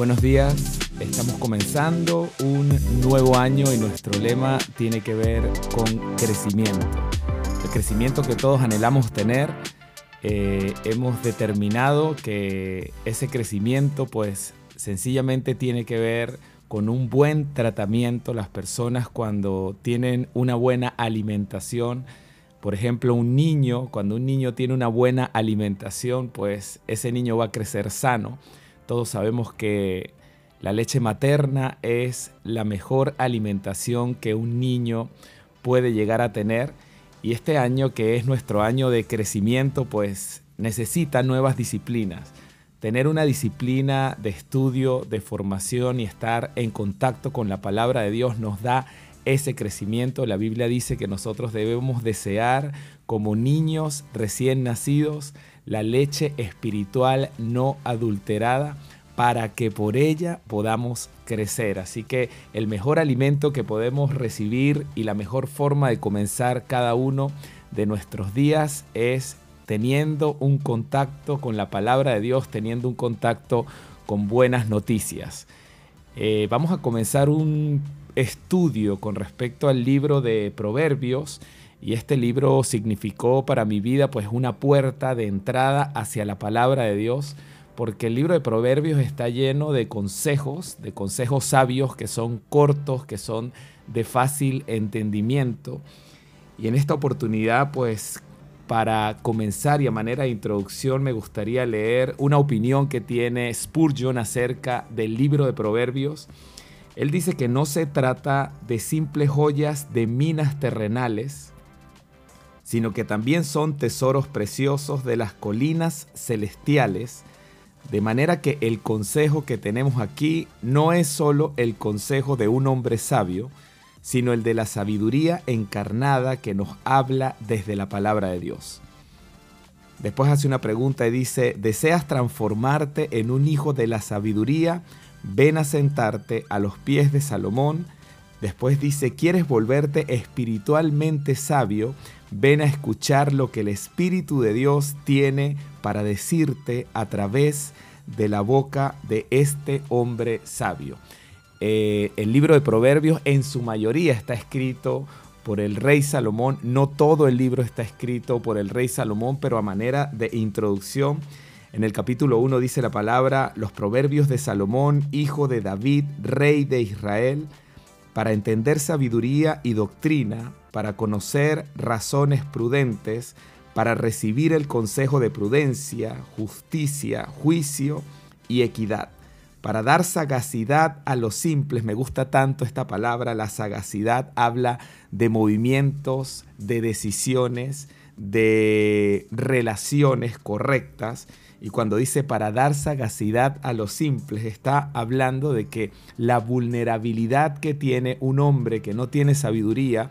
Buenos días, estamos comenzando un nuevo año y nuestro lema tiene que ver con crecimiento. El crecimiento que todos anhelamos tener, eh, hemos determinado que ese crecimiento pues sencillamente tiene que ver con un buen tratamiento. Las personas cuando tienen una buena alimentación, por ejemplo, un niño, cuando un niño tiene una buena alimentación, pues ese niño va a crecer sano. Todos sabemos que la leche materna es la mejor alimentación que un niño puede llegar a tener. Y este año, que es nuestro año de crecimiento, pues necesita nuevas disciplinas. Tener una disciplina de estudio, de formación y estar en contacto con la palabra de Dios nos da ese crecimiento. La Biblia dice que nosotros debemos desear como niños recién nacidos la leche espiritual no adulterada para que por ella podamos crecer. Así que el mejor alimento que podemos recibir y la mejor forma de comenzar cada uno de nuestros días es teniendo un contacto con la palabra de Dios, teniendo un contacto con buenas noticias. Eh, vamos a comenzar un estudio con respecto al libro de Proverbios y este libro significó para mi vida pues una puerta de entrada hacia la palabra de Dios porque el libro de Proverbios está lleno de consejos, de consejos sabios que son cortos, que son de fácil entendimiento. Y en esta oportunidad pues para comenzar y a manera de introducción me gustaría leer una opinión que tiene Spurgeon acerca del libro de Proverbios él dice que no se trata de simples joyas de minas terrenales, sino que también son tesoros preciosos de las colinas celestiales, de manera que el consejo que tenemos aquí no es solo el consejo de un hombre sabio, sino el de la sabiduría encarnada que nos habla desde la palabra de Dios. Después hace una pregunta y dice, ¿deseas transformarte en un hijo de la sabiduría ven a sentarte a los pies de Salomón. Después dice, ¿quieres volverte espiritualmente sabio? Ven a escuchar lo que el Espíritu de Dios tiene para decirte a través de la boca de este hombre sabio. Eh, el libro de Proverbios en su mayoría está escrito por el rey Salomón. No todo el libro está escrito por el rey Salomón, pero a manera de introducción en el capítulo 1 dice la palabra, los proverbios de Salomón, hijo de David, rey de Israel, para entender sabiduría y doctrina, para conocer razones prudentes, para recibir el consejo de prudencia, justicia, juicio y equidad, para dar sagacidad a los simples. Me gusta tanto esta palabra, la sagacidad habla de movimientos, de decisiones, de relaciones correctas y cuando dice para dar sagacidad a los simples, está hablando de que la vulnerabilidad que tiene un hombre que no tiene sabiduría,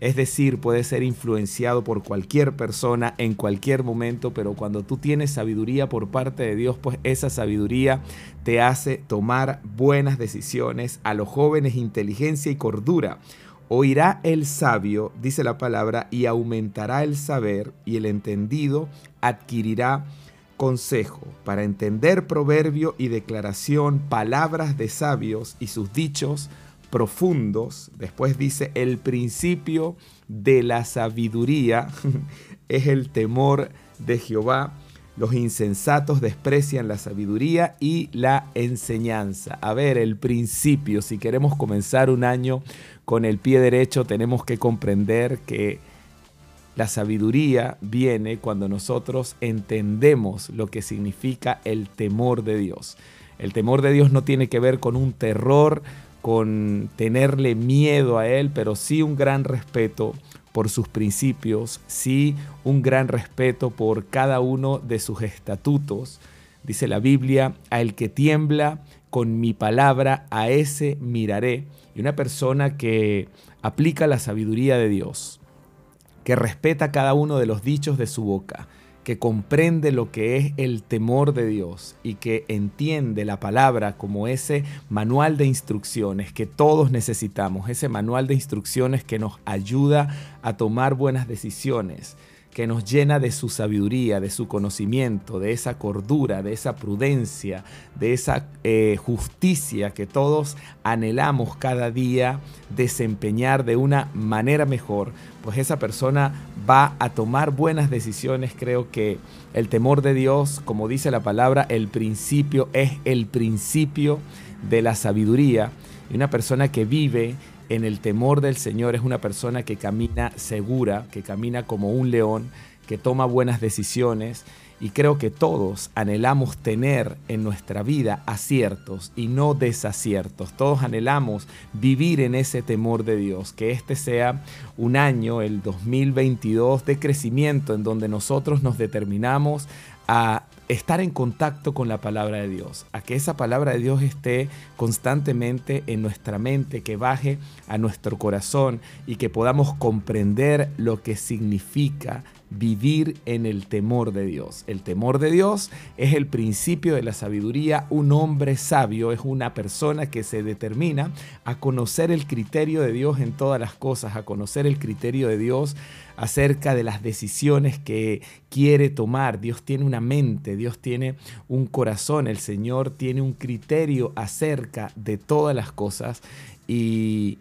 es decir, puede ser influenciado por cualquier persona en cualquier momento, pero cuando tú tienes sabiduría por parte de Dios, pues esa sabiduría te hace tomar buenas decisiones. A los jóvenes inteligencia y cordura. Oirá el sabio, dice la palabra, y aumentará el saber, y el entendido adquirirá consejo para entender proverbio y declaración, palabras de sabios y sus dichos profundos. Después dice, el principio de la sabiduría es el temor de Jehová. Los insensatos desprecian la sabiduría y la enseñanza. A ver, el principio, si queremos comenzar un año con el pie derecho, tenemos que comprender que la sabiduría viene cuando nosotros entendemos lo que significa el temor de Dios. El temor de Dios no tiene que ver con un terror, con tenerle miedo a Él, pero sí un gran respeto por sus principios, sí un gran respeto por cada uno de sus estatutos. Dice la Biblia, a el que tiembla con mi palabra, a ese miraré. Y una persona que aplica la sabiduría de Dios, que respeta cada uno de los dichos de su boca, que comprende lo que es el temor de Dios y que entiende la palabra como ese manual de instrucciones que todos necesitamos, ese manual de instrucciones que nos ayuda a tomar buenas decisiones, que nos llena de su sabiduría, de su conocimiento, de esa cordura, de esa prudencia, de esa eh, justicia que todos anhelamos cada día desempeñar de una manera mejor, pues esa persona va a tomar buenas decisiones. Creo que el temor de Dios, como dice la palabra, el principio es el principio de la sabiduría. Y una persona que vive en el temor del Señor es una persona que camina segura, que camina como un león, que toma buenas decisiones y creo que todos anhelamos tener en nuestra vida aciertos y no desaciertos. Todos anhelamos vivir en ese temor de Dios, que este sea un año, el 2022, de crecimiento en donde nosotros nos determinamos a estar en contacto con la palabra de Dios, a que esa palabra de Dios esté constantemente en nuestra mente, que baje a nuestro corazón y que podamos comprender lo que significa vivir en el temor de Dios. El temor de Dios es el principio de la sabiduría. Un hombre sabio es una persona que se determina a conocer el criterio de Dios en todas las cosas, a conocer el criterio de Dios acerca de las decisiones que quiere tomar. Dios tiene una mente, Dios tiene un corazón, el Señor tiene un criterio acerca de todas las cosas y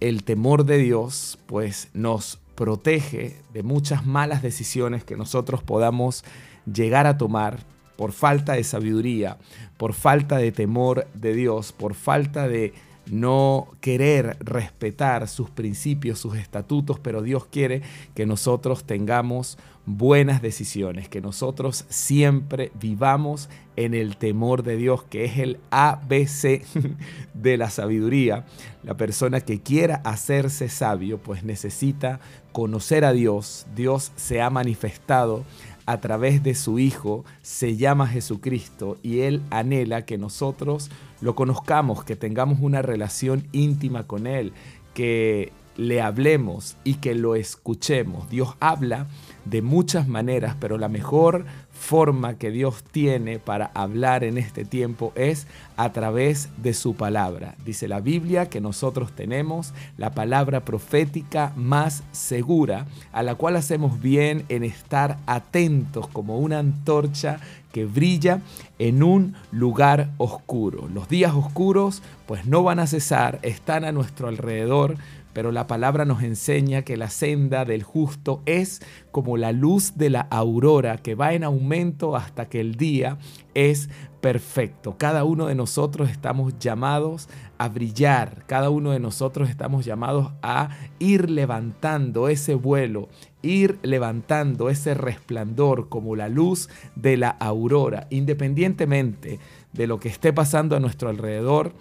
el temor de Dios pues nos protege de muchas malas decisiones que nosotros podamos llegar a tomar por falta de sabiduría, por falta de temor de Dios, por falta de no querer respetar sus principios, sus estatutos, pero Dios quiere que nosotros tengamos buenas decisiones, que nosotros siempre vivamos en el temor de Dios, que es el ABC de la sabiduría. La persona que quiera hacerse sabio, pues necesita conocer a Dios. Dios se ha manifestado a través de su Hijo, se llama Jesucristo y Él anhela que nosotros lo conozcamos, que tengamos una relación íntima con Él, que le hablemos y que lo escuchemos. Dios habla de muchas maneras, pero la mejor forma que Dios tiene para hablar en este tiempo es a través de su palabra. Dice la Biblia que nosotros tenemos la palabra profética más segura, a la cual hacemos bien en estar atentos como una antorcha que brilla en un lugar oscuro. Los días oscuros pues no van a cesar, están a nuestro alrededor, pero la palabra nos enseña que la senda del justo es como la luz de la aurora que va en aumento hasta que el día es perfecto. Cada uno de nosotros estamos llamados a brillar, cada uno de nosotros estamos llamados a ir levantando ese vuelo, ir levantando ese resplandor como la luz de la aurora, independientemente de lo que esté pasando a nuestro alrededor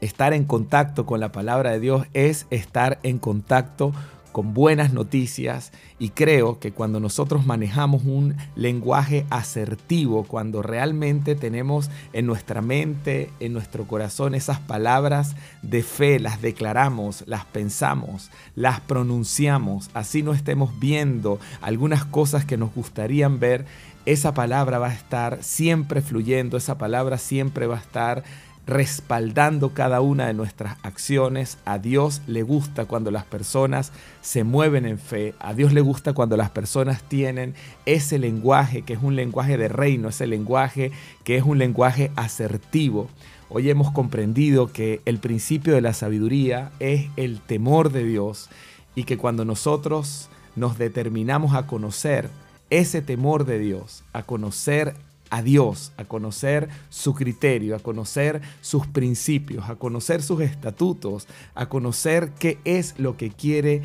estar en contacto con la palabra de Dios es estar en contacto con buenas noticias y creo que cuando nosotros manejamos un lenguaje asertivo, cuando realmente tenemos en nuestra mente, en nuestro corazón esas palabras de fe, las declaramos, las pensamos, las pronunciamos, así no estemos viendo algunas cosas que nos gustarían ver, esa palabra va a estar siempre fluyendo, esa palabra siempre va a estar respaldando cada una de nuestras acciones. A Dios le gusta cuando las personas se mueven en fe. A Dios le gusta cuando las personas tienen ese lenguaje que es un lenguaje de reino, ese lenguaje que es un lenguaje asertivo. Hoy hemos comprendido que el principio de la sabiduría es el temor de Dios y que cuando nosotros nos determinamos a conocer ese temor de Dios, a conocer a Dios, a conocer su criterio, a conocer sus principios, a conocer sus estatutos, a conocer qué es lo que quiere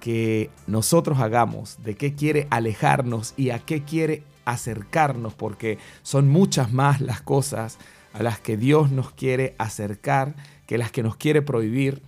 que nosotros hagamos, de qué quiere alejarnos y a qué quiere acercarnos, porque son muchas más las cosas a las que Dios nos quiere acercar que las que nos quiere prohibir.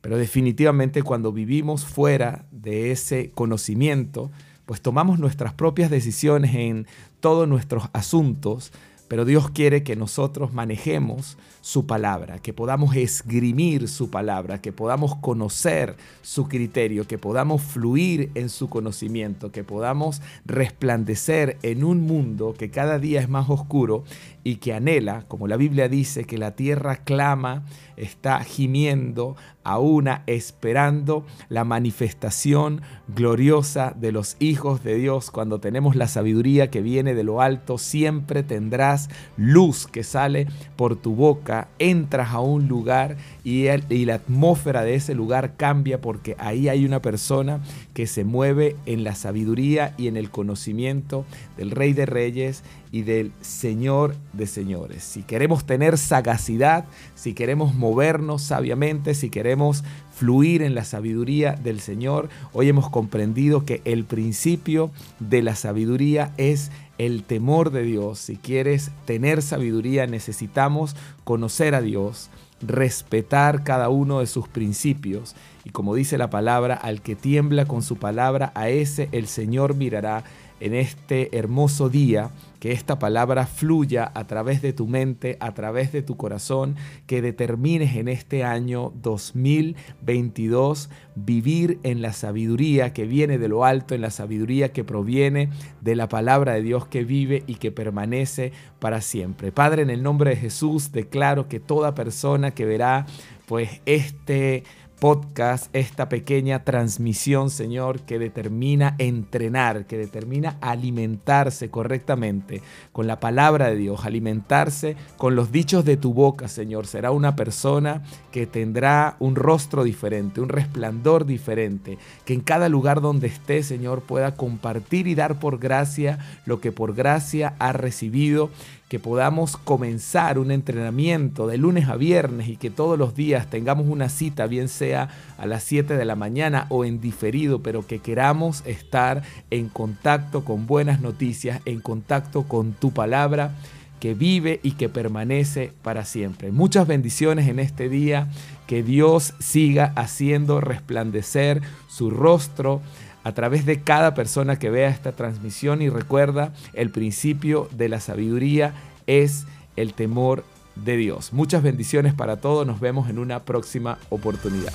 Pero definitivamente cuando vivimos fuera de ese conocimiento, pues tomamos nuestras propias decisiones en todos nuestros asuntos, pero Dios quiere que nosotros manejemos su palabra, que podamos esgrimir su palabra, que podamos conocer su criterio, que podamos fluir en su conocimiento, que podamos resplandecer en un mundo que cada día es más oscuro y que anhela, como la Biblia dice, que la tierra clama, está gimiendo, a una esperando la manifestación gloriosa de los hijos de Dios. Cuando tenemos la sabiduría que viene de lo alto, siempre tendrás luz que sale por tu boca, entras a un lugar y, y la atmósfera de ese lugar cambia porque ahí hay una persona que se mueve en la sabiduría y en el conocimiento del Rey de Reyes y del Señor de señores. Si queremos tener sagacidad, si queremos movernos sabiamente, si queremos fluir en la sabiduría del Señor, hoy hemos comprendido que el principio de la sabiduría es el temor de Dios. Si quieres tener sabiduría, necesitamos conocer a Dios, respetar cada uno de sus principios. Y como dice la palabra, al que tiembla con su palabra, a ese el Señor mirará en este hermoso día, que esta palabra fluya a través de tu mente, a través de tu corazón, que determines en este año 2022 vivir en la sabiduría que viene de lo alto, en la sabiduría que proviene de la palabra de Dios que vive y que permanece para siempre. Padre, en el nombre de Jesús declaro que toda persona que verá pues este podcast, esta pequeña transmisión, Señor, que determina entrenar, que determina alimentarse correctamente con la palabra de Dios, alimentarse con los dichos de tu boca, Señor. Será una persona que tendrá un rostro diferente, un resplandor diferente, que en cada lugar donde esté, Señor, pueda compartir y dar por gracia lo que por gracia ha recibido que podamos comenzar un entrenamiento de lunes a viernes y que todos los días tengamos una cita, bien sea a las 7 de la mañana o en diferido, pero que queramos estar en contacto con buenas noticias, en contacto con tu palabra que vive y que permanece para siempre. Muchas bendiciones en este día, que Dios siga haciendo resplandecer su rostro a través de cada persona que vea esta transmisión y recuerda, el principio de la sabiduría es el temor de Dios. Muchas bendiciones para todos, nos vemos en una próxima oportunidad.